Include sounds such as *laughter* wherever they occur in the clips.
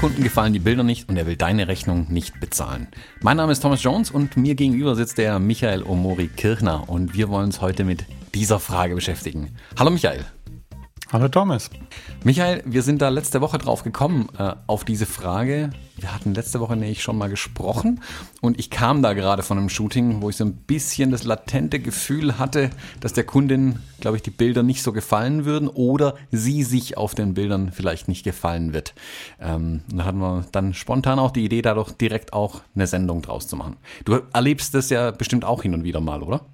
Kunden gefallen die Bilder nicht und er will deine Rechnung nicht bezahlen. Mein Name ist Thomas Jones und mir gegenüber sitzt der Michael Omori Kirchner und wir wollen uns heute mit dieser Frage beschäftigen. Hallo Michael. Hallo Thomas. Michael, wir sind da letzte Woche drauf gekommen, äh, auf diese Frage. Wir hatten letzte Woche nämlich schon mal gesprochen und ich kam da gerade von einem Shooting, wo ich so ein bisschen das latente Gefühl hatte, dass der Kundin, glaube ich, die Bilder nicht so gefallen würden oder sie sich auf den Bildern vielleicht nicht gefallen wird. Ähm, da hatten wir dann spontan auch die Idee, dadurch direkt auch eine Sendung draus zu machen. Du erlebst das ja bestimmt auch hin und wieder mal, oder?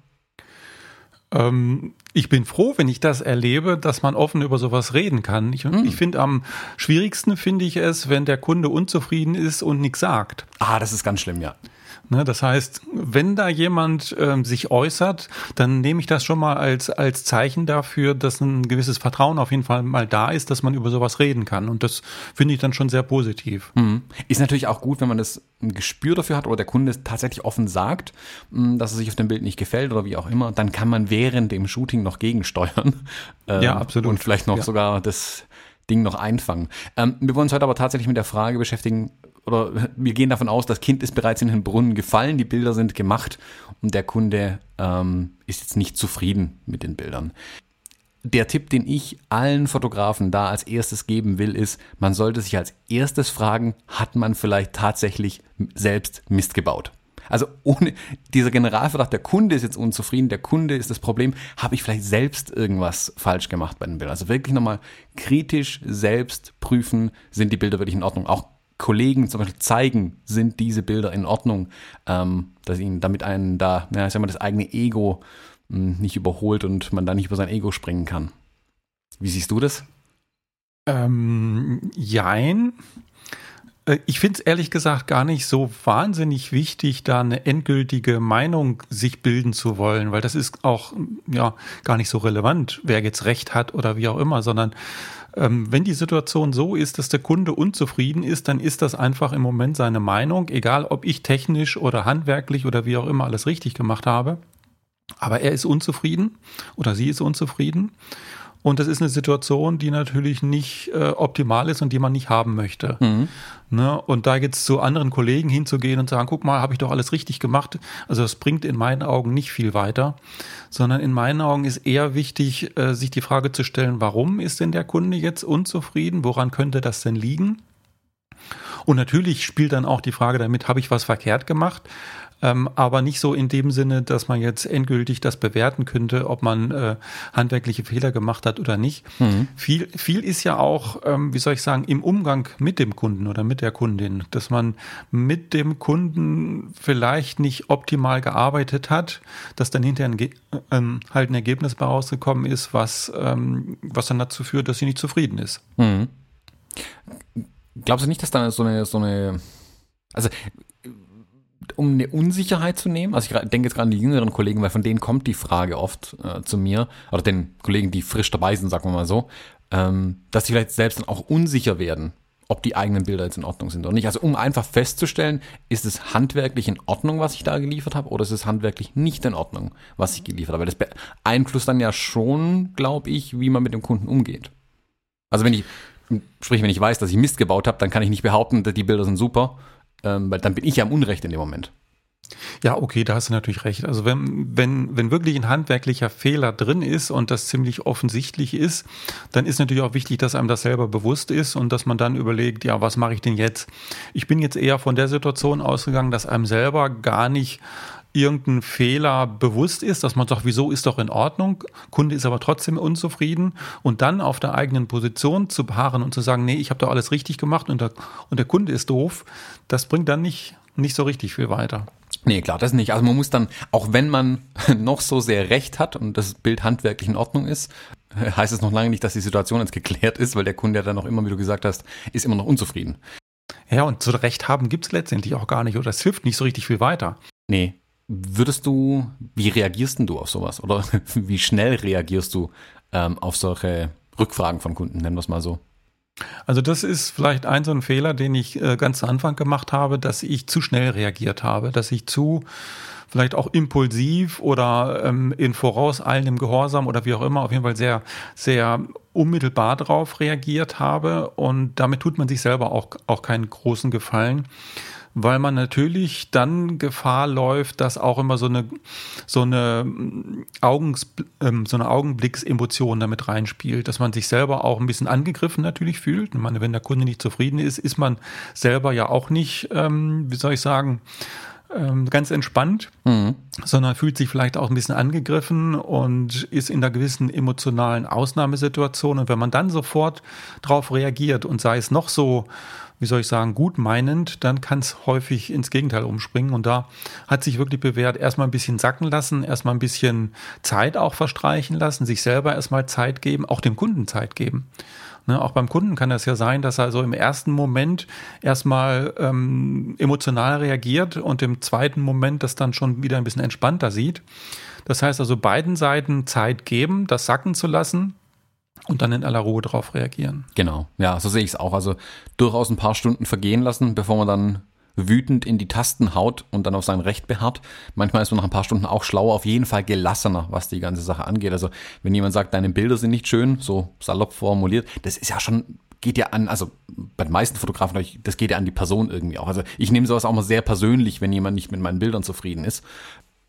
Ähm, ich bin froh, wenn ich das erlebe, dass man offen über sowas reden kann. Ich, mhm. ich finde, am schwierigsten finde ich es, wenn der Kunde unzufrieden ist und nichts sagt. Ah, das ist ganz schlimm, ja. Ne, das heißt, wenn da jemand ähm, sich äußert, dann nehme ich das schon mal als, als Zeichen dafür, dass ein gewisses Vertrauen auf jeden Fall mal da ist, dass man über sowas reden kann. Und das finde ich dann schon sehr positiv. Mhm. Ist natürlich auch gut, wenn man das ein Gespür dafür hat oder der Kunde tatsächlich offen sagt, mm, dass er sich auf dem Bild nicht gefällt oder wie auch immer, dann kann man während dem Shooting noch gegensteuern. *laughs* Ähm, ja, absolut. Und vielleicht noch ja. sogar das Ding noch einfangen. Ähm, wir wollen uns heute aber tatsächlich mit der Frage beschäftigen, oder *laughs* wir gehen davon aus, das Kind ist bereits in den Brunnen gefallen, die Bilder sind gemacht und der Kunde ähm, ist jetzt nicht zufrieden mit den Bildern. Der Tipp, den ich allen Fotografen da als erstes geben will, ist, man sollte sich als erstes fragen, hat man vielleicht tatsächlich selbst Mist gebaut? Also ohne dieser Generalverdacht, der Kunde ist jetzt unzufrieden, der Kunde ist das Problem, habe ich vielleicht selbst irgendwas falsch gemacht bei den Bildern? Also wirklich nochmal kritisch selbst prüfen, sind die Bilder wirklich in Ordnung? Auch Kollegen zum Beispiel zeigen, sind diese Bilder in Ordnung, ähm, dass ihnen damit einen da, ja, ich sag mal, das eigene Ego mh, hm, nicht überholt und man da nicht über sein Ego springen kann. Wie siehst du das? Ähm, jein. Äh, ich finde es ehrlich gesagt gar nicht so wahnsinnig wichtig, da eine endgültige Meinung sich bilden zu wollen, weil das ist auch ja gar nicht so relevant, wer jetzt recht hat oder wie auch immer, sondern ähm, wenn die Situation so ist, dass der Kunde unzufrieden ist, dann ist das einfach im Moment seine Meinung, egal ob ich technisch oder handwerklich oder wie auch immer alles richtig gemacht habe. Aber er ist unzufrieden oder sie ist unzufrieden. Und das ist eine Situation, die natürlich nicht äh, optimal ist und die man nicht haben möchte. Mhm. Ne? Und da jetzt zu anderen Kollegen hinzugehen und sagen, guck mal, habe ich doch alles richtig gemacht. Also das bringt in meinen Augen nicht viel weiter, sondern in meinen Augen ist eher wichtig, äh, sich die Frage zu stellen, warum ist denn der Kunde jetzt unzufrieden? Woran könnte das denn liegen? Und natürlich spielt dann auch die Frage damit, habe ich was verkehrt gemacht? Ähm, aber nicht so in dem Sinne, dass man jetzt endgültig das bewerten könnte, ob man äh, handwerkliche Fehler gemacht hat oder nicht. Mhm. Viel, viel ist ja auch, ähm, wie soll ich sagen, im Umgang mit dem Kunden oder mit der Kundin, dass man mit dem Kunden vielleicht nicht optimal gearbeitet hat, dass dann hinterher ein, ähm, halt ein Ergebnis bei rausgekommen ist, was, ähm, was dann dazu führt, dass sie nicht zufrieden ist. Mhm. Glaubst du nicht, dass dann so eine, so eine, also um eine Unsicherheit zu nehmen. Also ich denke jetzt gerade an die jüngeren Kollegen, weil von denen kommt die Frage oft äh, zu mir, oder den Kollegen, die frisch dabei sind, sagen wir mal so, ähm, dass sie vielleicht selbst dann auch unsicher werden, ob die eigenen Bilder jetzt in Ordnung sind oder nicht. Also um einfach festzustellen, ist es handwerklich in Ordnung, was ich da geliefert habe, oder ist es handwerklich nicht in Ordnung, was ich geliefert habe. Weil das beeinflusst dann ja schon, glaube ich, wie man mit dem Kunden umgeht. Also wenn ich, sprich, wenn ich weiß, dass ich Mist gebaut habe, dann kann ich nicht behaupten, die Bilder sind super, ähm, weil dann bin ich ja im Unrecht in dem Moment. Ja, okay, da hast du natürlich recht. Also wenn, wenn, wenn wirklich ein handwerklicher Fehler drin ist und das ziemlich offensichtlich ist, dann ist natürlich auch wichtig, dass einem das selber bewusst ist und dass man dann überlegt, ja, was mache ich denn jetzt? Ich bin jetzt eher von der Situation ausgegangen, dass einem selber gar nicht irgendein Fehler bewusst ist, dass man sagt, wieso ist doch in Ordnung, Kunde ist aber trotzdem unzufrieden und dann auf der eigenen Position zu beharren und zu sagen, nee, ich habe doch alles richtig gemacht und der, und der Kunde ist doof, das bringt dann nicht, nicht so richtig viel weiter. Nee, klar, das nicht. Also man muss dann, auch wenn man *laughs* noch so sehr recht hat und das Bild handwerklich in Ordnung ist, *laughs* heißt es noch lange nicht, dass die Situation jetzt geklärt ist, weil der Kunde ja dann auch immer, wie du gesagt hast, ist immer noch unzufrieden. Ja, und so Recht haben gibt es letztendlich auch gar nicht oder es hilft nicht so richtig viel weiter. Nee, Würdest du, wie reagierst denn du auf sowas? Oder *laughs* wie schnell reagierst du ähm, auf solche Rückfragen von Kunden, nennen wir es mal so? Also das ist vielleicht ein so ein Fehler, den ich äh, ganz zu Anfang gemacht habe, dass ich zu schnell reagiert habe, dass ich zu vielleicht auch impulsiv oder ähm, in vorauseilendem Gehorsam oder wie auch immer, auf jeden Fall sehr, sehr unmittelbar darauf reagiert habe. Und damit tut man sich selber auch, auch keinen großen Gefallen weil man natürlich dann Gefahr läuft, dass auch immer so eine so eine Augens, ähm, so eine Augenblicksemotion damit reinspielt, dass man sich selber auch ein bisschen angegriffen natürlich fühlt. Ich meine, wenn der Kunde nicht zufrieden ist, ist man selber ja auch nicht, ähm, wie soll ich sagen, ähm, ganz entspannt, mhm. sondern fühlt sich vielleicht auch ein bisschen angegriffen und ist in einer gewissen emotionalen Ausnahmesituation. Und wenn man dann sofort darauf reagiert und sei es noch so wie soll ich sagen, gut meinend, dann kann es häufig ins Gegenteil umspringen. Und da hat sich wirklich bewährt, erstmal ein bisschen sacken lassen, erstmal ein bisschen Zeit auch verstreichen lassen, sich selber erstmal Zeit geben, auch dem Kunden Zeit geben. Ne, auch beim Kunden kann das ja sein, dass er so im ersten Moment erstmal ähm, emotional reagiert und im zweiten Moment das dann schon wieder ein bisschen entspannter sieht. Das heißt also beiden Seiten Zeit geben, das sacken zu lassen, und dann in aller Ruhe darauf reagieren. Genau, ja, so sehe ich es auch. Also durchaus ein paar Stunden vergehen lassen, bevor man dann wütend in die Tasten haut und dann auf sein Recht beharrt. Manchmal ist man nach ein paar Stunden auch schlauer, auf jeden Fall gelassener, was die ganze Sache angeht. Also wenn jemand sagt, deine Bilder sind nicht schön, so salopp formuliert, das ist ja schon geht ja an, also bei den meisten Fotografen, das geht ja an die Person irgendwie auch. Also ich nehme sowas auch mal sehr persönlich, wenn jemand nicht mit meinen Bildern zufrieden ist,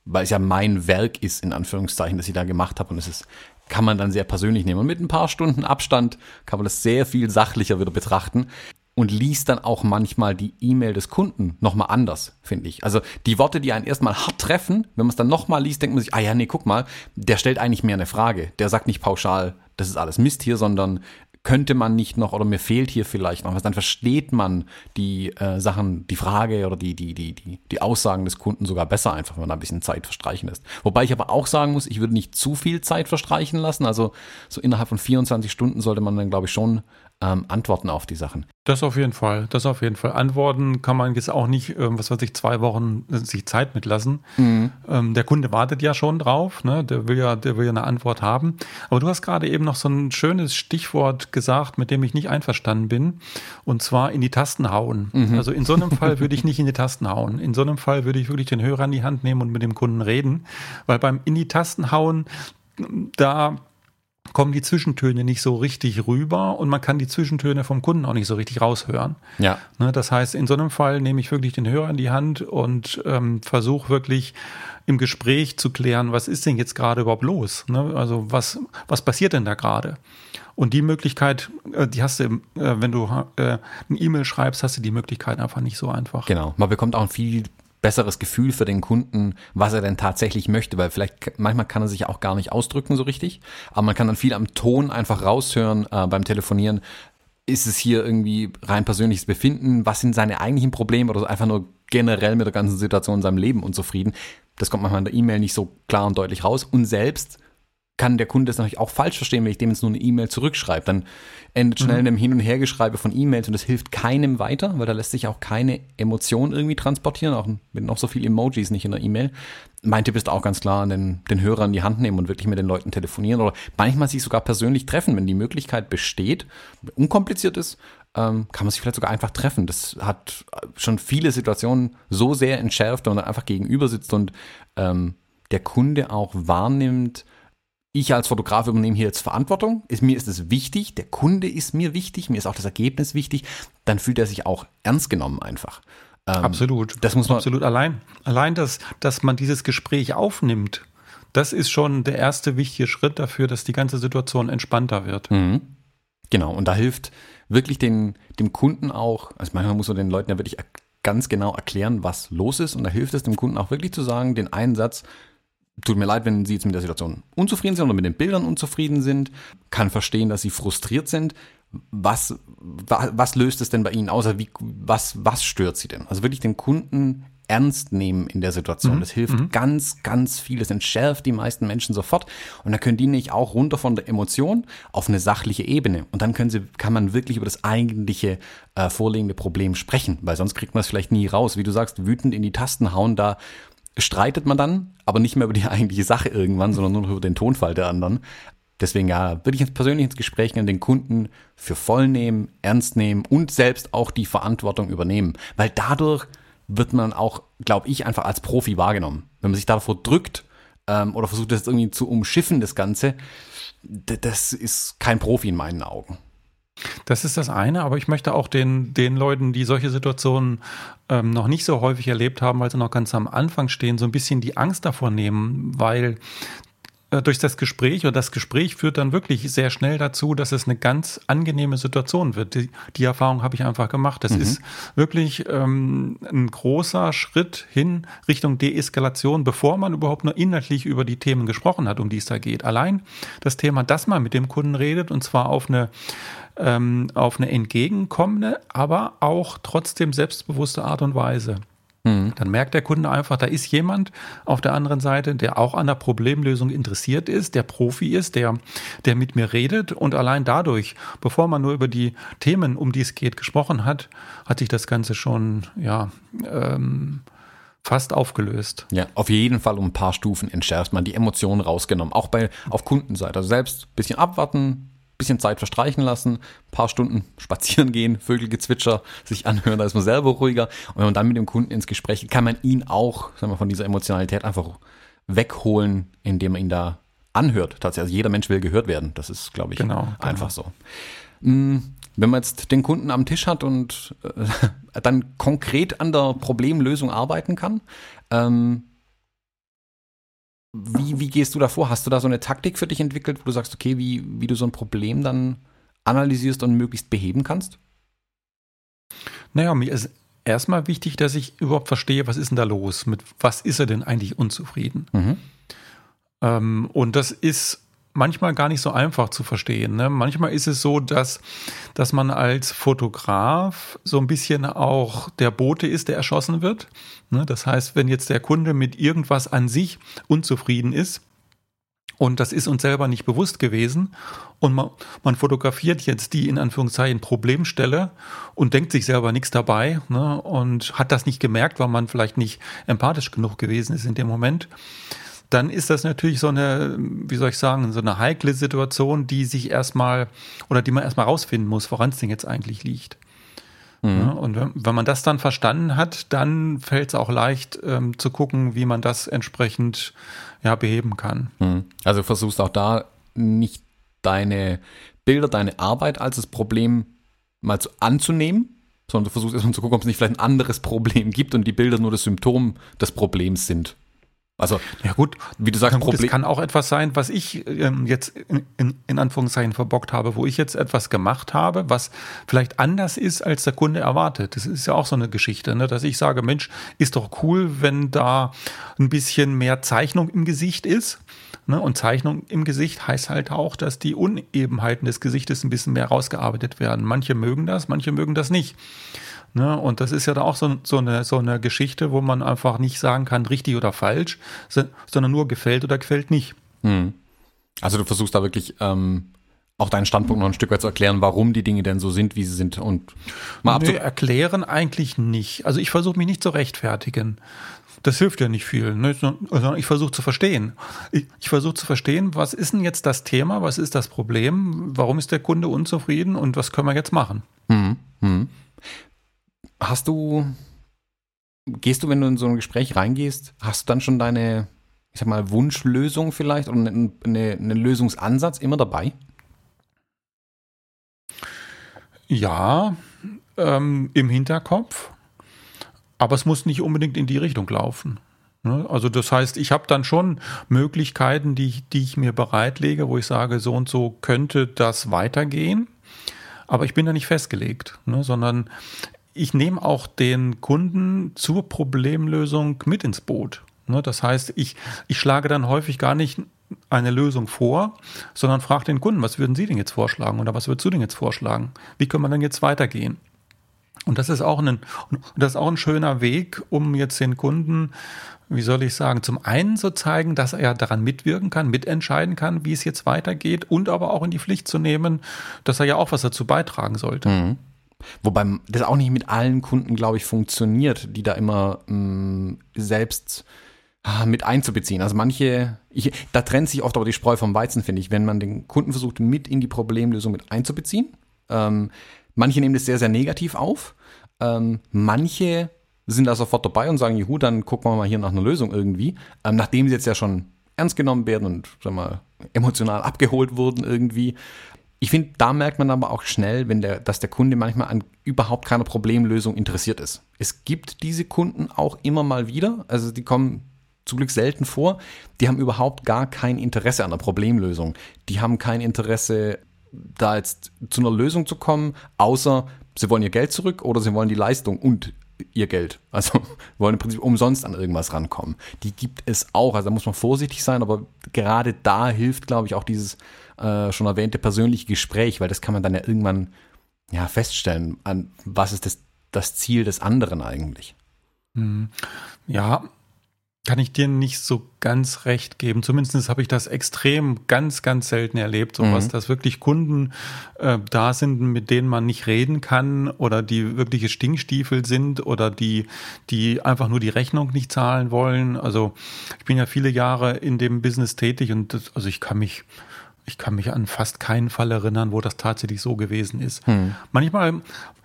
weil es ja mein Werk ist, in Anführungszeichen, das ich da gemacht habe und es ist kann man dann sehr persönlich nehmen. Und mit ein paar Stunden Abstand kann man das sehr viel sachlicher wieder betrachten und liest dann auch manchmal die E-Mail des Kunden nochmal anders, finde ich. Also die Worte, die einen erstmal hart treffen, wenn man es dann nochmal liest, denkt man sich, ah ja, nee, guck mal, der stellt eigentlich mehr eine Frage. Der sagt nicht pauschal, das ist alles Mist hier, sondern könnte man nicht noch oder mir fehlt hier vielleicht noch was, dann versteht man die äh, Sachen, die Frage oder die, die, die, die, die Aussagen des Kunden sogar besser, einfach wenn man ein bisschen Zeit verstreichen lässt. Wobei ich aber auch sagen muss, ich würde nicht zu viel Zeit verstreichen lassen. Also so innerhalb von 24 Stunden sollte man dann, glaube ich, schon ähm, Antworten auf die Sachen. Das auf jeden Fall, das auf jeden Fall. Antworten kann man jetzt auch nicht, ähm, was weiß ich, zwei Wochen äh, sich Zeit mitlassen. Mhm. Ähm, der Kunde wartet ja schon drauf, ne? der will ja, der will ja eine Antwort haben. Aber du hast gerade eben noch so ein schönes Stichwort gesagt, mit dem ich nicht einverstanden bin, und zwar in die Tasten hauen. Mhm. Also in so einem Fall würde ich *laughs* nicht in die Tasten hauen. In so einem Fall würde ich wirklich den Hörer in die Hand nehmen und mit dem Kunden reden, weil beim in die Tasten hauen da kommen die Zwischentöne nicht so richtig rüber und man kann die Zwischentöne vom Kunden auch nicht so richtig raushören. Ja. Ne, das heißt, in so einem Fall nehme ich wirklich den Hörer in die Hand und ähm, versuche wirklich im Gespräch zu klären, was ist denn jetzt gerade überhaupt los? Ne? Also was, was passiert denn da gerade? Und die Möglichkeit, äh, die hast du, äh, wenn du äh, eine E-Mail schreibst, hast du die Möglichkeit einfach nicht so einfach. Genau. Man bekommt auch ein viel besseres Gefühl für den Kunden, was er denn tatsächlich möchte, weil vielleicht manchmal kann er sich auch gar nicht ausdrücken so richtig, aber man kann dann viel am Ton einfach raushören äh, beim Telefonieren. Ist es hier irgendwie rein persönliches Befinden? Was sind seine eigentlichen Probleme oder einfach nur generell mit der ganzen Situation in seinem Leben unzufrieden? Das kommt manchmal in der E-Mail nicht so klar und deutlich raus. Und selbst kann der Kunde das natürlich auch falsch verstehen, wenn ich dem jetzt nur eine E-Mail zurückschreibe. Dann endet schnell mhm. in einem Hin- und Hergeschreibe von E-Mails und das hilft keinem weiter, weil da lässt sich auch keine Emotion irgendwie transportieren, auch mit noch so viel Emojis nicht in der E-Mail. Mein Tipp ist auch ganz klar, den, den Hörer in die Hand nehmen und wirklich mit den Leuten telefonieren oder manchmal sich sogar persönlich treffen, wenn die Möglichkeit besteht, unkompliziert ist, ähm, kann man sich vielleicht sogar einfach treffen. Das hat schon viele Situationen so sehr entschärft, wenn man einfach gegenüber sitzt und ähm, der Kunde auch wahrnimmt, ich als Fotograf übernehme hier jetzt Verantwortung. Ist, mir ist es wichtig, der Kunde ist mir wichtig, mir ist auch das Ergebnis wichtig. Dann fühlt er sich auch ernst genommen einfach. Ähm, absolut. Das muss man absolut allein. Allein, dass, dass man dieses Gespräch aufnimmt, das ist schon der erste wichtige Schritt dafür, dass die ganze Situation entspannter wird. Mhm. Genau. Und da hilft wirklich den, dem Kunden auch, also manchmal muss man den Leuten ja wirklich ganz genau erklären, was los ist. Und da hilft es dem Kunden auch wirklich zu sagen, den einen Satz, tut mir leid, wenn Sie jetzt mit der Situation unzufrieden sind oder mit den Bildern unzufrieden sind, kann verstehen, dass Sie frustriert sind. Was, was, was löst es denn bei Ihnen aus? Wie, was, was stört Sie denn? Also wirklich den Kunden ernst nehmen in der Situation. Mhm. Das hilft mhm. ganz, ganz viel. Das entschärft die meisten Menschen sofort. Und dann können die nicht auch runter von der Emotion auf eine sachliche Ebene. Und dann können sie, kann man wirklich über das eigentliche äh, vorliegende Problem sprechen, weil sonst kriegt man es vielleicht nie raus. Wie du sagst, wütend in die Tasten hauen, da streitet man dann, aber nicht mehr über die *laughs* eigentliche Sache irgendwann, sondern nur noch über den Tonfall der anderen. Deswegen ja, würde ich jetzt persönlich ins Gespräch gehen, den Kunden für voll nehmen, ernst nehmen und selbst auch die Verantwortung übernehmen. Weil dadurch wird man auch, glaube ich, einfach als Profi wahrgenommen. Wenn man sich davor drückt ähm, oder versucht, das irgendwie zu umschiffen, das Ganze, das ist kein Profi in meinen Augen. Das ist das eine, aber ich möchte auch den, den Leuten, die solche Situationen ähm, noch nicht so häufig erlebt haben, weil sie noch ganz am Anfang stehen, so ein bisschen die Angst davor nehmen, weil äh, durch das Gespräch und das Gespräch führt dann wirklich sehr schnell dazu, dass es eine ganz angenehme Situation wird. Die, die Erfahrung habe ich einfach gemacht. Das mhm. ist wirklich ähm, ein großer Schritt hin Richtung Deeskalation, bevor man überhaupt nur inhaltlich über die Themen gesprochen hat, um die es da geht. Allein das Thema, dass man mit dem Kunden redet und zwar auf eine ähm, auf eine entgegenkommende, aber auch trotzdem selbstbewusste Art und Weise. Mhm. Dann merkt der Kunde einfach, da ist jemand auf der anderen Seite, der auch an der Problemlösung interessiert ist, der Profi ist, der, der mit mir redet und allein dadurch, bevor man nur über die Themen, um die es geht, gesprochen hat, hat sich das Ganze schon, ja, ähm, fast aufgelöst. Ja, auf jeden Fall um ein paar Stufen entschärft man die Emotionen rausgenommen, auch bei auf Kundenseite. Also selbst ein bisschen abwarten, bisschen Zeit verstreichen lassen, paar Stunden *laughs* spazieren gehen, Vögelgezwitscher sich anhören, da ist man selber ruhiger. Und wenn man dann mit dem Kunden ins Gespräch geht, kann man ihn auch, sagen wir, von dieser Emotionalität einfach wegholen, indem man ihn da anhört. Tatsächlich, also jeder Mensch will gehört werden. Das ist, glaube ich, genau, einfach genau. so. Hm, wenn man jetzt den Kunden am Tisch hat und äh, *laughs* dann konkret an der Problemlösung arbeiten kann, ähm, wie, wie gehst du da vor? Hast du da so eine Taktik für dich entwickelt, wo du sagst, okay, wie, wie du so ein Problem dann analysierst und möglichst beheben kannst? Naja, mir ist erstmal wichtig, dass ich überhaupt verstehe, was ist denn da los? Mit was ist er denn eigentlich unzufrieden? Mhm. Ähm, und das ist manchmal gar nicht so einfach zu verstehen. Ne? Manchmal ist es so, dass, dass man als Fotograf so ein bisschen auch der Bote ist, der erschossen wird. Ne? Das heißt, wenn jetzt der Kunde mit irgendwas an sich unzufrieden ist, und das ist uns selber nicht bewusst gewesen. Und man, man, fotografiert jetzt die in Anführungszeichen Problemstelle und denkt sich selber nichts dabei ne, und hat das nicht gemerkt, weil man vielleicht nicht empathisch genug gewesen ist in dem Moment dann ist das natürlich so eine, wie soll ich sagen, so eine heikle Situation, die sich erstmal oder die man erstmal rausfinden muss, woran es denn jetzt eigentlich liegt. Mhm. Ja, und wenn, wenn, man das dann verstanden hat, dann fällt es auch leicht ähm, zu gucken, wie man das entsprechend ja, beheben kann. Mhm. Also versuchst auch da nicht deine Bilder, deine Arbeit als das Problem mal zu, anzunehmen, sondern du versuchst erstmal zu gucken, ob es nicht vielleicht ein anderes Problem gibt und die Bilder nur das Symptom des Problems sind. Also, ja gut, wie du sagst, Problem. Es kann auch etwas sein, was ich ähm, jetzt in, in, in, Anführungszeichen verbockt habe, wo ich jetzt etwas gemacht habe, was vielleicht anders ist, als der Kunde erwartet. Das ist ja auch so eine Geschichte, ne? dass ich sage, Mensch, ist doch cool, wenn da ein bisschen mehr Zeichnung im Gesicht ist. Ne? Und Zeichnung im Gesicht heißt halt auch, dass die Unebenheiten des Gesichtes ein bisschen mehr rausgearbeitet werden. Manche mögen das, manche mögen das nicht. Ne? Und das ist ja da auch so, so, eine, so eine Geschichte, wo man einfach nicht sagen kann, richtig oder falsch, sondern nur gefällt oder gefällt nicht. Hm. Also du versuchst da wirklich ähm, auch deinen Standpunkt noch ein Stück weit zu erklären, warum die Dinge denn so sind, wie sie sind und mal nee, erklären eigentlich nicht. Also ich versuche mich nicht zu rechtfertigen. Das hilft ja nicht viel. Ne? Also ich versuche zu verstehen. Ich, ich versuche zu verstehen, was ist denn jetzt das Thema, was ist das Problem, warum ist der Kunde unzufrieden und was können wir jetzt machen. Hm, hm. Hast du, gehst du, wenn du in so ein Gespräch reingehst, hast du dann schon deine, ich sag mal, Wunschlösung vielleicht oder einen eine, eine Lösungsansatz immer dabei? Ja, ähm, im Hinterkopf, aber es muss nicht unbedingt in die Richtung laufen. Ne? Also das heißt, ich habe dann schon Möglichkeiten, die ich, die ich mir bereitlege, wo ich sage, so und so könnte das weitergehen. Aber ich bin da nicht festgelegt, ne? sondern ich nehme auch den Kunden zur Problemlösung mit ins Boot. Ne, das heißt, ich, ich schlage dann häufig gar nicht eine Lösung vor, sondern frage den Kunden, was würden Sie denn jetzt vorschlagen oder was würdest du denn jetzt vorschlagen? Wie können wir denn jetzt weitergehen? Und das ist auch ein, das ist auch ein schöner Weg, um jetzt den Kunden, wie soll ich sagen, zum einen zu zeigen, dass er daran mitwirken kann, mitentscheiden kann, wie es jetzt weitergeht und aber auch in die Pflicht zu nehmen, dass er ja auch was dazu beitragen sollte. Mhm. Wobei das auch nicht mit allen Kunden, glaube ich, funktioniert, die da immer mh, mm, selbst ah, mit einzubeziehen. Also manche, ich, da trennt sich oft aber die Spreu vom Weizen, finde ich, wenn man den Kunden versucht, mit in die Problemlösung mit einzubeziehen. Ähm, manche nehmen das sehr, sehr negativ auf. Ähm, manche sind da sofort dabei und sagen, juhu, dann gucken wir mal hier nach einer Lösung irgendwie. Ähm, nachdem sie jetzt ja schon ernst genommen werden und sag mal, emotional abgeholt wurden irgendwie. Ich finde, da merkt man aber auch schnell, wenn der, dass der Kunde manchmal an überhaupt keiner Problemlösung interessiert ist. Es gibt diese Kunden auch immer mal wieder, also die kommen zum Glück selten vor, die haben überhaupt gar kein Interesse an der Problemlösung. Die haben kein Interesse, da jetzt zu einer Lösung zu kommen, außer sie wollen ihr Geld zurück oder sie wollen die Leistung und ihr Geld. Also *laughs* wollen im Prinzip umsonst an irgendwas rankommen. Die gibt es auch. Also da muss man vorsichtig sein, aber gerade da hilft, glaube ich, auch dieses äh, schon erwähnte persönliche Gespräch, weil das kann man dann ja irgendwann ja, feststellen, an was ist das, das Ziel des anderen eigentlich. Mhm. Ja, kann ich dir nicht so ganz recht geben. Zumindest habe ich das extrem ganz, ganz selten erlebt, sowas, mhm. dass wirklich Kunden äh, da sind, mit denen man nicht reden kann oder die wirkliche Stinkstiefel sind oder die, die einfach nur die Rechnung nicht zahlen wollen. Also ich bin ja viele Jahre in dem Business tätig und das, also ich kann mich ich kann mich an fast keinen Fall erinnern, wo das tatsächlich so gewesen ist. Hm. Manchmal,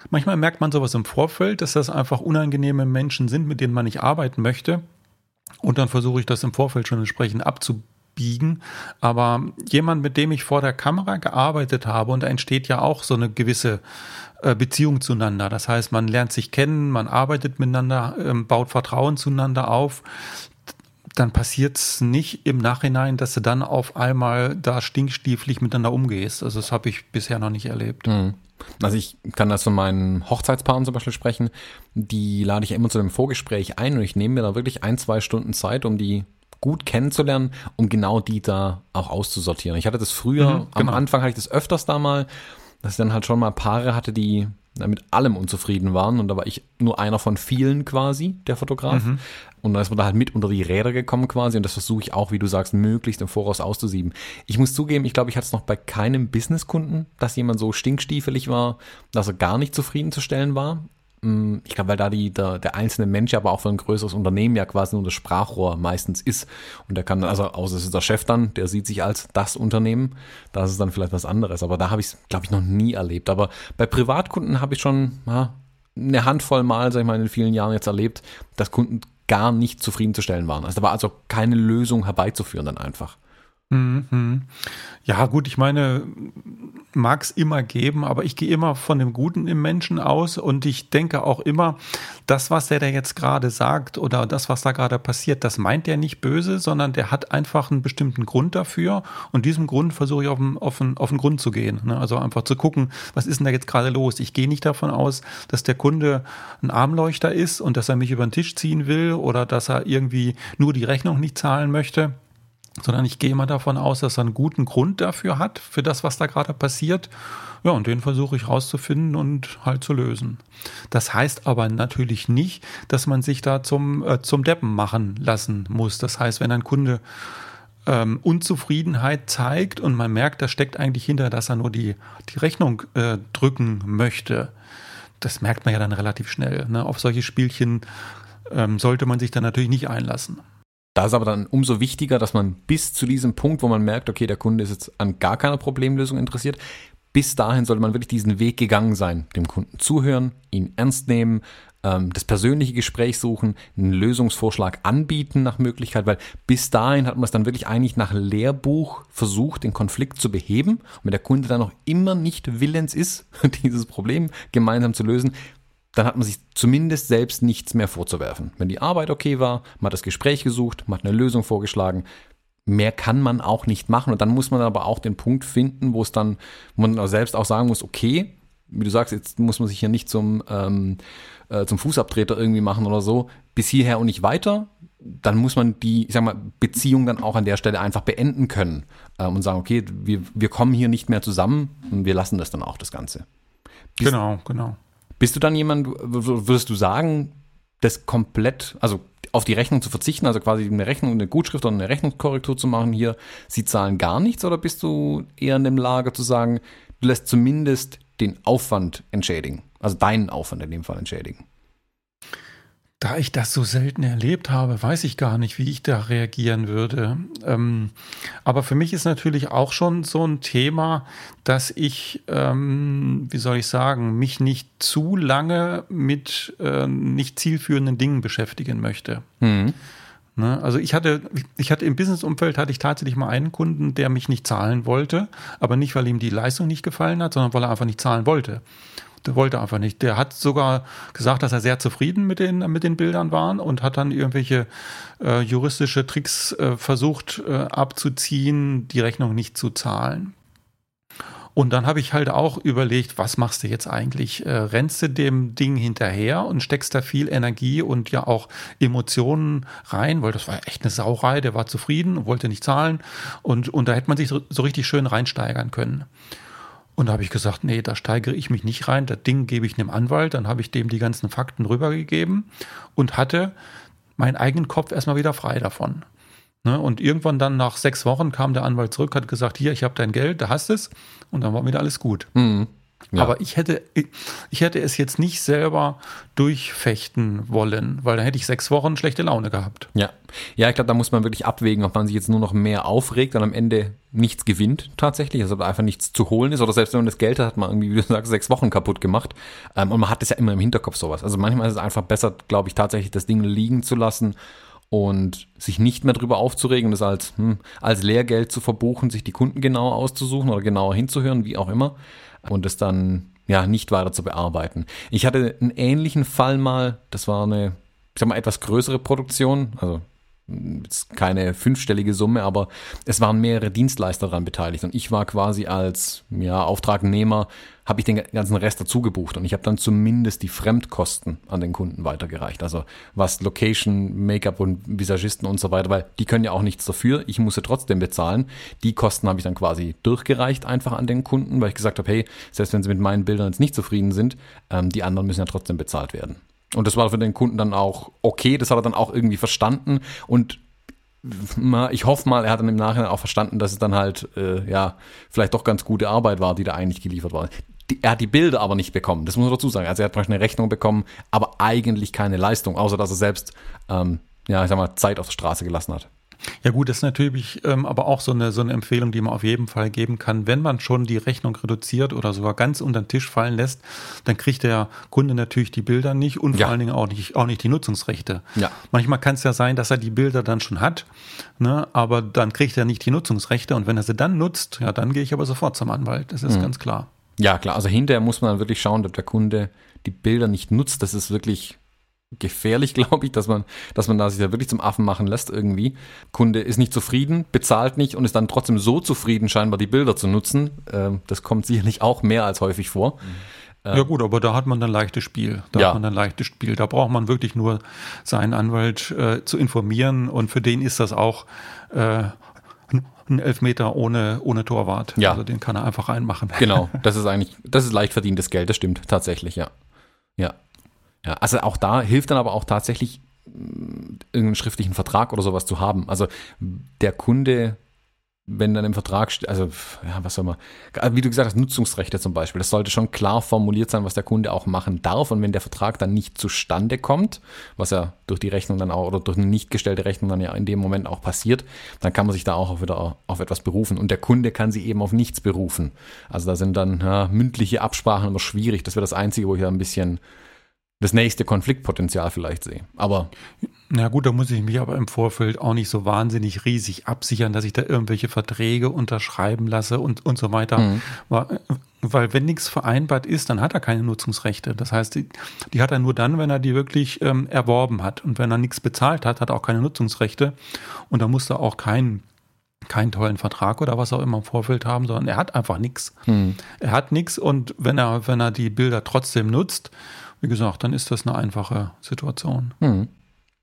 manchmal merkt man sowas im Vorfeld, dass das einfach unangenehme Menschen sind, mit denen man nicht arbeiten möchte. Und dann versuche ich das im Vorfeld schon entsprechend abzubiegen. Aber jemand, mit dem ich vor der Kamera gearbeitet habe, und da entsteht ja auch so eine gewisse äh, Beziehung zueinander. Das heißt, man lernt sich kennen, man arbeitet miteinander, ähm, baut Vertrauen zueinander auf. Dann passiert es nicht im Nachhinein, dass du dann auf einmal da stinkstieflich miteinander umgehst. Also das habe ich bisher noch nicht erlebt. Mhm. Also ich kann das von meinen Hochzeitspaaren zum Beispiel sprechen. Die lade ich immer zu einem Vorgespräch ein und ich nehme mir da wirklich ein, zwei Stunden Zeit, um die gut kennenzulernen, um genau die da auch auszusortieren. Ich hatte das früher, mhm, genau. am Anfang hatte ich das öfters da mal, dass ich dann halt schon mal Paare hatte, die mit allem unzufrieden waren und da war ich nur einer von vielen quasi, der Fotograf. Mhm. Und dann ist man da halt mit unter die Räder gekommen quasi und das versuche ich auch, wie du sagst, möglichst im Voraus auszusieben. Ich muss zugeben, ich glaube, ich hatte es noch bei keinem Businesskunden, dass jemand so stinkstiefelig war, dass er gar nicht zufriedenzustellen war. Mm, ich glaube, weil da die, der, der einzelne Mensch aber auch für ein größeres Unternehmen ja quasi nur das Sprachrohr meistens ist. Und der kann dann, also außer es ist der Chef dann, der sieht sich als das Unternehmen, da ist es dann vielleicht was anderes. Aber da habe ich es, glaube ich, noch nie erlebt. Aber bei Privatkunden habe ich schon ja, eine Handvoll Mal, sag ich mal, in vielen Jahren jetzt erlebt, dass Kunden gar nicht zufriedenzustellen waren. Also da war also keine Lösung herbeizuführen dann einfach. Mhm. Ja, gut, ich meine, mag es immer geben, aber ich gehe immer von dem Guten im Menschen aus und ich denke auch immer, das, was der da jetzt gerade sagt oder das, was da gerade passiert, das meint der nicht böse, sondern der hat einfach einen bestimmten Grund dafür und diesem Grund versuche ich auf den, auf den, auf den Grund zu gehen. Ne? Also einfach zu gucken, was ist denn da jetzt gerade los? Ich gehe nicht davon aus, dass der Kunde ein Armleuchter ist und dass er mich über den Tisch ziehen will oder dass er irgendwie nur die Rechnung nicht zahlen möchte sondern ich gehe mal davon aus, dass er einen guten Grund dafür hat, für das, was da gerade passiert. Ja, und den versuche ich rauszufinden und halt zu lösen. Das heißt aber natürlich nicht, dass man sich da zum, äh, zum Deppen machen lassen muss. Das heißt, wenn ein Kunde ähm, Unzufriedenheit zeigt und man merkt, da steckt eigentlich hinter, dass er nur die, die Rechnung äh, drücken möchte, das merkt man ja dann relativ schnell. Ne? Auf solche Spielchen ähm, sollte man sich dann natürlich nicht einlassen. Da ist aber dann umso wichtiger, dass man bis zu diesem Punkt, wo man merkt, okay, der Kunde ist jetzt an gar keiner Problemlösung interessiert, bis dahin sollte man wirklich diesen Weg gegangen sein, dem Kunden zuhören, ihn ernst nehmen, ähm, das persönliche Gespräch suchen, einen Lösungsvorschlag anbieten nach Möglichkeit, weil bis dahin hat man es dann wirklich eigentlich nach Lehrbuch versucht, den Konflikt zu beheben. Und wenn der Kunde dann noch immer nicht willens ist, *laughs* dieses Problem gemeinsam zu lösen, dann hat man sich zumindest selbst nichts mehr vorzuwerfen. Wenn die Arbeit okay war, man hat das Gespräch gesucht, man hat eine Lösung vorgeschlagen, mehr kann man auch nicht machen. Und dann muss man aber auch den Punkt finden, wo es dann, wo man selbst auch sagen muss, okay, wie du sagst, jetzt muss man sich hier nicht zum, ähm, äh, zum Fußabtreter irgendwie machen oder so, bis hierher und nicht weiter. Dann muss man die, ich sag mal, Beziehung dann auch an der Stelle einfach beenden können ähm, und sagen, okay, wir, wir kommen hier nicht mehr zusammen und wir lassen das dann auch, das Ganze. Bis, genau, genau. Bist du dann jemand, würdest du sagen, das komplett, also auf die Rechnung zu verzichten, also quasi eine Rechnung, eine Gutschrift oder eine Rechnungskorrektur zu machen, hier, sie zahlen gar nichts, oder bist du eher in dem Lager zu sagen, du lässt zumindest den Aufwand entschädigen, also deinen Aufwand in dem Fall entschädigen? Da ich das so selten erlebt habe, weiß ich gar nicht, wie ich da reagieren würde. Ähm, aber für mich ist natürlich auch schon so ein Thema, dass ich, ähm, wie soll ich sagen, mich nicht zu lange mit äh, nicht zielführenden Dingen beschäftigen möchte. Mhm. Ne? Also ich hatte, ich hatte im Businessumfeld hatte ich tatsächlich mal einen Kunden, der mich nicht zahlen wollte, aber nicht, weil ihm die Leistung nicht gefallen hat, sondern weil er einfach nicht zahlen wollte. Der wollte einfach nicht. Der hat sogar gesagt, dass er sehr zufrieden mit den, mit den Bildern war und hat dann irgendwelche äh, juristische Tricks äh, versucht äh, abzuziehen, die Rechnung nicht zu zahlen. Und dann habe ich halt auch überlegt, was machst du jetzt eigentlich? Äh, rennst du dem Ding hinterher und steckst da viel Energie und ja auch Emotionen rein, weil das war echt eine Sauerei, der war zufrieden, wollte nicht zahlen und, und da hätte man sich so, so richtig schön reinsteigern können. Und da habe ich gesagt, nee, da steigere ich mich nicht rein, das Ding gebe ich einem Anwalt, dann habe ich dem die ganzen Fakten rübergegeben und hatte meinen eigenen Kopf erstmal wieder frei davon. Ne? Und irgendwann dann nach sechs Wochen kam der Anwalt zurück, hat gesagt, hier, ich habe dein Geld, da hast es. Und dann war wieder alles gut. Mhm. Ja. Aber ich hätte, ich hätte es jetzt nicht selber durchfechten wollen, weil dann hätte ich sechs Wochen schlechte Laune gehabt. Ja, ja, ich glaube, da muss man wirklich abwägen, ob man sich jetzt nur noch mehr aufregt und am Ende nichts gewinnt tatsächlich, also einfach nichts zu holen ist oder selbst wenn man das Geld hat, hat man irgendwie, wie du sagst, sechs Wochen kaputt gemacht ähm, und man hat es ja immer im Hinterkopf sowas. Also manchmal ist es einfach besser, glaube ich, tatsächlich das Ding liegen zu lassen und sich nicht mehr darüber aufzuregen, das als, hm, als Lehrgeld zu verbuchen, sich die Kunden genauer auszusuchen oder genauer hinzuhören, wie auch immer, und es dann ja nicht weiter zu bearbeiten. Ich hatte einen ähnlichen Fall mal, das war eine, ich sag mal, etwas größere Produktion, also keine fünfstellige Summe, aber es waren mehrere Dienstleister daran beteiligt und ich war quasi als ja, Auftragnehmer, habe ich den ganzen Rest dazu gebucht und ich habe dann zumindest die Fremdkosten an den Kunden weitergereicht. Also was Location, Make-up und Visagisten und so weiter, weil die können ja auch nichts dafür, ich muss sie trotzdem bezahlen. Die Kosten habe ich dann quasi durchgereicht einfach an den Kunden, weil ich gesagt habe, hey, selbst wenn sie mit meinen Bildern jetzt nicht zufrieden sind, ähm, die anderen müssen ja trotzdem bezahlt werden. Und das war für den Kunden dann auch okay, das hat er dann auch irgendwie verstanden und ich hoffe mal, er hat dann im Nachhinein auch verstanden, dass es dann halt, äh, ja, vielleicht doch ganz gute Arbeit war, die da eigentlich geliefert war. Er hat die Bilder aber nicht bekommen, das muss man dazu sagen. Also er hat praktisch eine Rechnung bekommen, aber eigentlich keine Leistung, außer dass er selbst, ähm, ja, ich sag mal, Zeit auf der Straße gelassen hat. Ja gut, das ist natürlich ähm, aber auch so eine, so eine Empfehlung, die man auf jeden Fall geben kann. Wenn man schon die Rechnung reduziert oder sogar ganz unter den Tisch fallen lässt, dann kriegt der Kunde natürlich die Bilder nicht und ja. vor allen Dingen auch nicht, auch nicht die Nutzungsrechte. Ja. Manchmal kann es ja sein, dass er die Bilder dann schon hat, ne, aber dann kriegt er nicht die Nutzungsrechte und wenn er sie dann nutzt, ja, dann gehe ich aber sofort zum Anwalt. Das ist mhm. ganz klar. Ja, klar. Also hinterher muss man dann wirklich schauen, ob der Kunde die Bilder nicht nutzt. Das ist wirklich gefährlich, *laughs* glaube ich, dass man, dass man da sich da wirklich zum Affen machen lässt irgendwie. Kunde ist nicht zufrieden, bezahlt nicht und ist dann trotzdem so zufrieden, scheinbar die Bilder zu nutzen. Ähm, das kommt sicherlich auch mehr als häufig vor. Mhm. Ja gut, aber da hat man dann leichtes Spiel. Da ja. hat man dann leichtes Spiel. Da braucht man wirklich nur seinen Anwalt äh, zu informieren und für den ist das auch äh, ein Elfmeter ohne, ohne Torwart. Ja. Also den kann er einfach reinmachen. Genau, *laughs* das ist eigentlich, das ist leicht verdientes Geld, das stimmt tatsächlich, ja. Ja. Ja, also auch da hilft dann aber auch tatsächlich mm, irgendeinen schriftlichen Vertrag oder sowas zu haben. Also der Kunde, wenn dann im Vertrag steht, also ja, was soll man, wie du gesagt hast, Nutzungsrechte zum Beispiel, das sollte schon klar formuliert sein, was der Kunde auch machen darf. Und wenn der Vertrag dann nicht zustande kommt, was ja durch die Rechnung dann auch oder durch eine nicht gestellte Rechnung dann ja in dem Moment auch passiert, dann kann man sich da auch wieder auf etwas berufen. Und der Kunde kann sich eben auf nichts berufen. Also da sind dann ja, mündliche Absprachen immer schwierig. Das wäre das Einzige, wo ich da ein bisschen das nächste Konfliktpotenzial vielleicht sehe. Aber. Na gut, da muss ich mich aber im Vorfeld auch nicht so wahnsinnig riesig absichern, dass ich da irgendwelche Verträge unterschreiben lasse und, und so weiter. Mhm. Weil, wenn nichts vereinbart ist, dann hat er keine Nutzungsrechte. Das heißt, die, die hat er nur dann, wenn er die wirklich ähm, erworben hat. Und wenn er nichts bezahlt hat, hat er auch keine Nutzungsrechte. Und da muss er auch keinen keinen tollen Vertrag oder was auch immer im Vorfeld haben, sondern er hat einfach nichts. Hm. Er hat nichts und wenn er, wenn er die Bilder trotzdem nutzt, wie gesagt, dann ist das eine einfache Situation. Hm.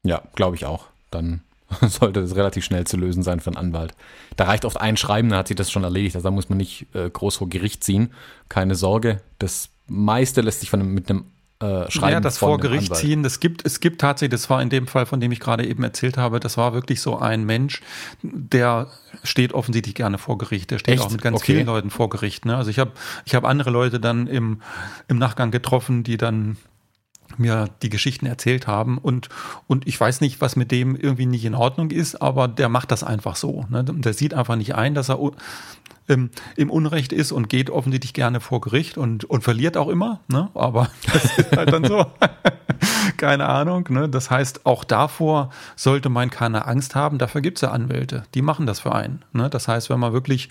Ja, glaube ich auch. Dann *laughs* sollte es relativ schnell zu lösen sein für einen Anwalt. Da reicht oft ein Schreiben, dann hat sich das schon erledigt. Also da muss man nicht äh, groß vor Gericht ziehen. Keine Sorge. Das meiste lässt sich von einem, mit einem äh, Schreiben. Ja, das vor Gericht ziehen, das gibt, es gibt tatsächlich, das war in dem Fall, von dem ich gerade eben erzählt habe, das war wirklich so ein Mensch, der steht offensichtlich gerne vor Gericht. Der steht Echt? auch mit ganz okay. vielen Leuten vor Gericht. Ne? Also ich habe ich hab andere Leute dann im, im Nachgang getroffen, die dann mir die Geschichten erzählt haben und, und ich weiß nicht, was mit dem irgendwie nicht in Ordnung ist, aber der macht das einfach so. Ne? Der sieht einfach nicht ein, dass er ähm, im Unrecht ist und geht offensichtlich gerne vor Gericht und, und verliert auch immer, ne? aber *laughs* das ist halt dann so. *laughs* keine Ahnung. Ne? Das heißt, auch davor sollte man keine Angst haben. Dafür gibt es ja Anwälte, die machen das für einen. Ne? Das heißt, wenn man wirklich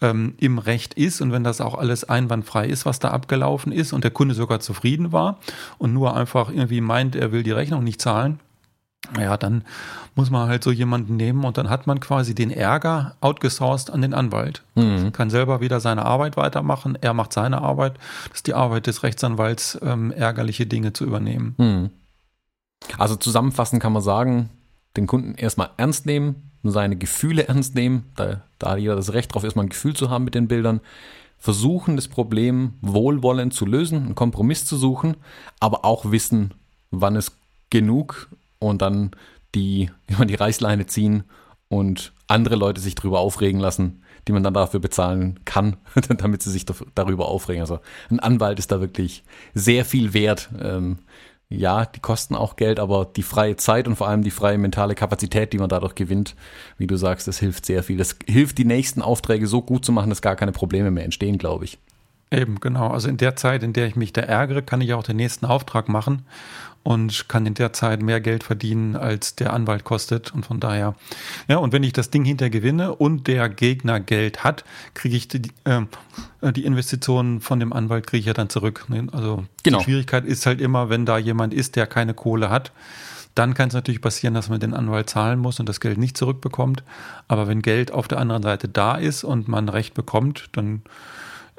ähm, im Recht ist und wenn das auch alles einwandfrei ist, was da abgelaufen ist und der Kunde sogar zufrieden war und nur einfach irgendwie meint, er will die Rechnung nicht zahlen, ja, dann muss man halt so jemanden nehmen und dann hat man quasi den Ärger outgesourced an den Anwalt. Mhm. Kann selber wieder seine Arbeit weitermachen, er macht seine Arbeit. Das ist die Arbeit des Rechtsanwalts, ähm, ärgerliche Dinge zu übernehmen. Mhm. Also zusammenfassend kann man sagen, den Kunden erstmal ernst nehmen, seine Gefühle ernst nehmen, da, da jeder das Recht drauf ist, mal ein Gefühl zu haben mit den Bildern, versuchen das Problem wohlwollend zu lösen, einen Kompromiss zu suchen, aber auch wissen, wann es genug und dann die, *laughs* immer die Reißleine ziehen und andere Leute sich darüber aufregen lassen, die man dann dafür bezahlen kann, *laughs* damit sie sich darüber aufregen. Also ein Anwalt ist da wirklich sehr viel wert. Ähm, ja, die kosten auch Geld, aber die freie Zeit und vor allem die freie mentale Kapazität, die man dadurch gewinnt, wie du sagst, das hilft sehr viel. Das hilft, die nächsten Aufträge so gut zu machen, dass gar keine Probleme mehr entstehen, glaube ich. Eben, genau. Also in der Zeit, in der ich mich da ärgere, kann ich auch den nächsten Auftrag machen und kann in der Zeit mehr Geld verdienen, als der Anwalt kostet. Und von daher, ja, und wenn ich das Ding hinter gewinne und der Gegner Geld hat, kriege ich die, äh, die Investitionen von dem Anwalt kriege ich ja dann zurück. Ne? Also genau. die Schwierigkeit ist halt immer, wenn da jemand ist, der keine Kohle hat, dann kann es natürlich passieren, dass man den Anwalt zahlen muss und das Geld nicht zurückbekommt. Aber wenn Geld auf der anderen Seite da ist und man Recht bekommt, dann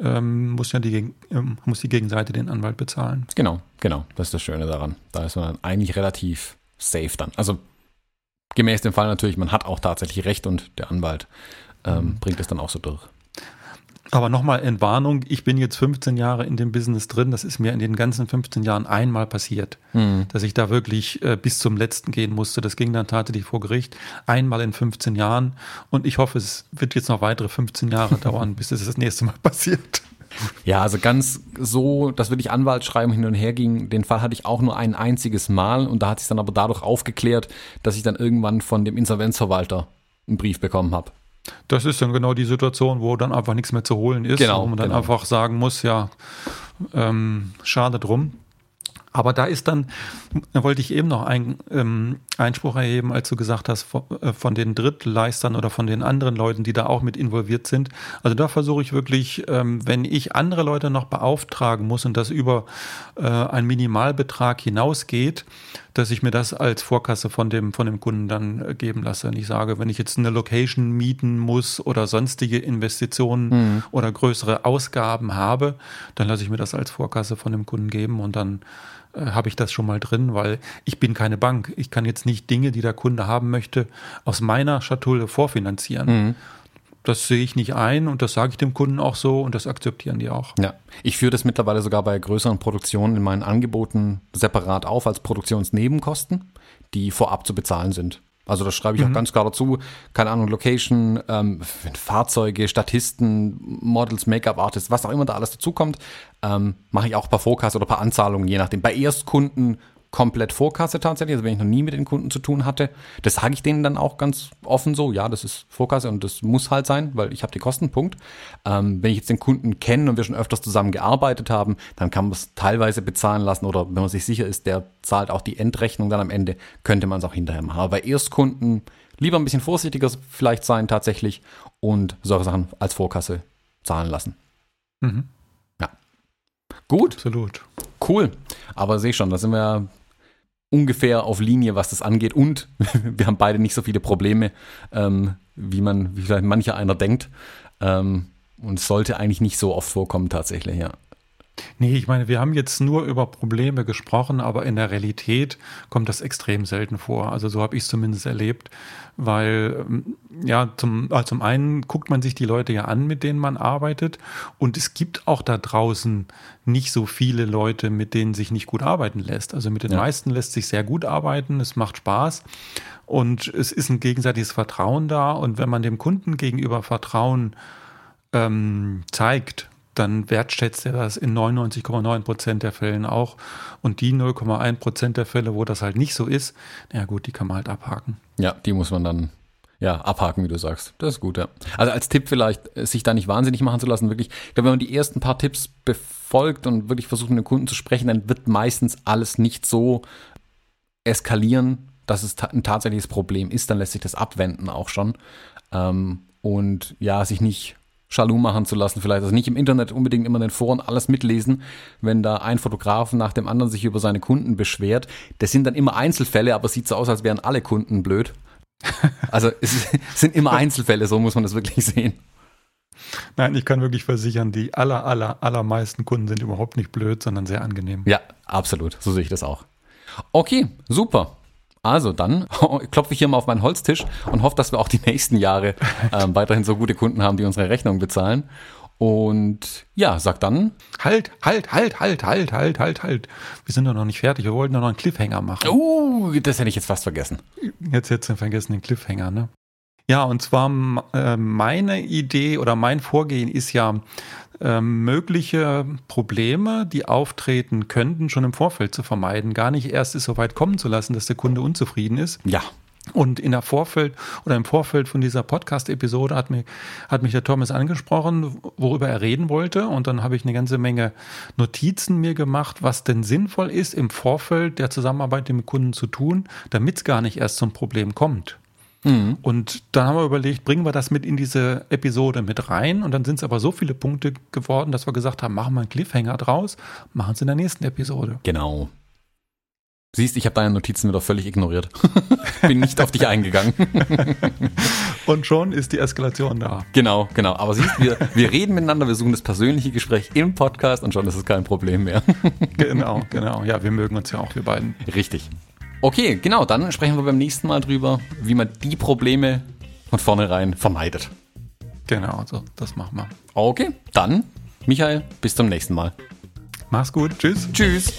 ähm, muss ja die, ähm, muss die Gegenseite den Anwalt bezahlen. Genau, genau. Das ist das Schöne daran. Da ist man eigentlich relativ safe dann. Also gemäß dem Fall natürlich, man hat auch tatsächlich Recht und der Anwalt ähm, mhm. bringt es dann auch so durch. Aber nochmal Entwarnung, ich bin jetzt 15 Jahre in dem Business drin. Das ist mir in den ganzen 15 Jahren einmal passiert, mhm. dass ich da wirklich äh, bis zum letzten gehen musste. Das ging dann tatsächlich vor Gericht. Einmal in 15 Jahren. Und ich hoffe, es wird jetzt noch weitere 15 Jahre *laughs* dauern, bis es das nächste Mal passiert. Ja, also ganz so, dass wirklich Anwaltsschreiben hin und her ging, den Fall hatte ich auch nur ein einziges Mal und da hat sich dann aber dadurch aufgeklärt, dass ich dann irgendwann von dem Insolvenzverwalter einen Brief bekommen habe. Das ist dann genau die Situation, wo dann einfach nichts mehr zu holen ist, genau, wo man dann genau. einfach sagen muss, ja, ähm, schade drum. Aber da ist dann, da wollte ich eben noch einen ähm, Einspruch erheben, als du gesagt hast, von, äh, von, den Drittleistern oder von den anderen Leuten, die da auch mit involviert sind. Also da versuche ich wirklich, ähm, wenn ich andere Leute noch beauftragen muss und das über äh, einen Minimalbetrag hinausgeht, dass ich mir das als Vorkasse von dem, von dem Kunden dann äh, geben lasse. Und ich sage, wenn ich jetzt eine Location mieten muss oder sonstige Investitionen mhm. oder größere Ausgaben habe, dann lasse ich mir das als Vorkasse von dem Kunden geben und dann äh, habe ich das schon mal drin, weil ich bin keine Bank. Ich kann jetzt nicht Dinge, die der Kunde haben möchte, aus meiner Schatulle vorfinanzieren. Mhm. Das sehe ich nicht ein und das sage ich dem Kunden auch so und das akzeptieren die auch. Ja, ich führe das mittlerweile sogar bei größeren Produktionen in meinen Angeboten separat auf als Produktionsnebenkosten, die vorab zu bezahlen sind. Also das schreibe ich mhm. auch ganz klar dazu. Keine Ahnung, Location, ähm, Fahrzeuge, Statisten, Models, Make-up-Artists, was auch immer da alles dazukommt, ähm, mache ich auch per Vorkasse oder per Anzahlung, je nachdem. Bei Erstkunden komplett Vorkasse tatsächlich, also wenn ich noch nie mit den Kunden zu tun hatte. Das sage ich denen dann auch ganz offen so, ja, das ist Vorkasse und das muss halt sein, weil ich habe die Kostenpunkt. Ähm, wenn ich jetzt den Kunden kenne und wir schon öfters zusammen gearbeitet haben, dann kann man es teilweise bezahlen lassen oder wenn man sich sicher ist, der zahlt auch die Endrechnung dann am Ende, könnte man es auch hinterher machen. Aber bei Erstkunden lieber ein bisschen vorsichtiger vielleicht sein tatsächlich und solche Sachen als Vorkasse zahlen lassen. Mhm. Ja. Gut. Absolut. Cool. Aber sehe schon, da sind wir ungefähr auf Linie, was das angeht. Und *laughs* wir haben beide nicht so viele Probleme, ähm, wie man, wie vielleicht mancher einer denkt. Ähm, und sollte eigentlich nicht so oft vorkommen, tatsächlich, ja. Nee, ich meine, wir haben jetzt nur über Probleme gesprochen, aber in der Realität kommt das extrem selten vor. Also so habe ich es zumindest erlebt, weil ähm, ja, zum, also zum einen guckt man sich die Leute ja an, mit denen man arbeitet und es gibt auch da draußen nicht so viele Leute, mit denen sich nicht gut arbeiten lässt. Also mit den ja. meisten lässt sich sehr gut arbeiten, es macht Spaß und es ist ein gegenseitiges Vertrauen da und wenn man dem Kunden gegenüber Vertrauen ähm, zeigt, dann wertschätzt er das in 99,9 Prozent der Fällen auch. Und die 0,1 Prozent der Fälle, wo das halt nicht so ist, na gut, die kann man halt abhaken. Ja, die muss man dann ja, abhaken, wie du sagst. Das ist gut, ja. Also als Tipp vielleicht, sich da nicht wahnsinnig machen zu lassen, wirklich. Ich glaube, wenn man die ersten paar Tipps befolgt und wirklich versucht, mit dem Kunden zu sprechen, dann wird meistens alles nicht so eskalieren, dass es ein tatsächliches Problem ist. Dann lässt sich das abwenden auch schon. Ähm, und ja, sich nicht Schalu machen zu lassen, vielleicht. Also nicht im Internet unbedingt immer in den Foren alles mitlesen, wenn da ein Fotograf nach dem anderen sich über seine Kunden beschwert. Das sind dann immer Einzelfälle, aber es sieht so aus, als wären alle Kunden blöd. *laughs* Also es sind immer Einzelfälle, so muss man das wirklich sehen. Nein, ich kann wirklich versichern, die aller, aller, allermeisten Kunden sind überhaupt nicht blöd, sondern sehr angenehm. Ja, absolut. So sehe ich das auch. Okay, super. Also dann *laughs* klopfe ich hier mal auf meinen Holztisch und hoffe, dass wir auch die nächsten Jahre *laughs* äh, weiterhin so gute Kunden haben, die unsere Rechnung bezahlen. Und ja, sag dann. Halt, halt, halt, halt, halt, halt, halt, halt. Wir sind doch noch nicht fertig. Wir wollten doch noch einen Cliffhanger machen. Uh, das hätte ich jetzt fast vergessen. Jetzt hättest du vergessen, den Cliffhanger, ne? Ja, und zwar äh, meine Idee oder mein Vorgehen ist ja, äh, mögliche Probleme, die auftreten könnten, schon im Vorfeld zu vermeiden. Gar nicht erst es so weit kommen zu lassen, dass der Kunde unzufrieden ist. Ja. Und in der Vorfeld oder im Vorfeld von dieser Podcast-Episode hat mich, hat mich der Thomas angesprochen, worüber er reden wollte. Und dann habe ich eine ganze Menge Notizen mir gemacht, was denn sinnvoll ist, im Vorfeld der Zusammenarbeit mit dem Kunden zu tun, damit es gar nicht erst zum Problem kommt. Mhm. Und dann haben wir überlegt, bringen wir das mit in diese Episode mit rein. Und dann sind es aber so viele Punkte geworden, dass wir gesagt haben, machen wir einen Cliffhanger draus, machen es in der nächsten Episode. Genau. Siehst, ich habe deine Notizen wieder völlig ignoriert. *laughs* Bin nicht auf dich eingegangen. *laughs* Und schon ist die Eskalation da. Genau, genau. Aber siehst, wir, wir reden miteinander, wir suchen das persönliche Gespräch im Podcast und schon ist es kein Problem mehr. *laughs* Genau, genau. Ja, wir mögen uns ja auch, wir beiden. Richtig. Okay, genau. Dann sprechen wir beim nächsten Mal drüber, wie man die Probleme von vornherein vermeidet. Genau, also das machen wir. Okay, dann, Michael, bis zum nächsten Mal. Mach's gut. Tschüss. Tschüss.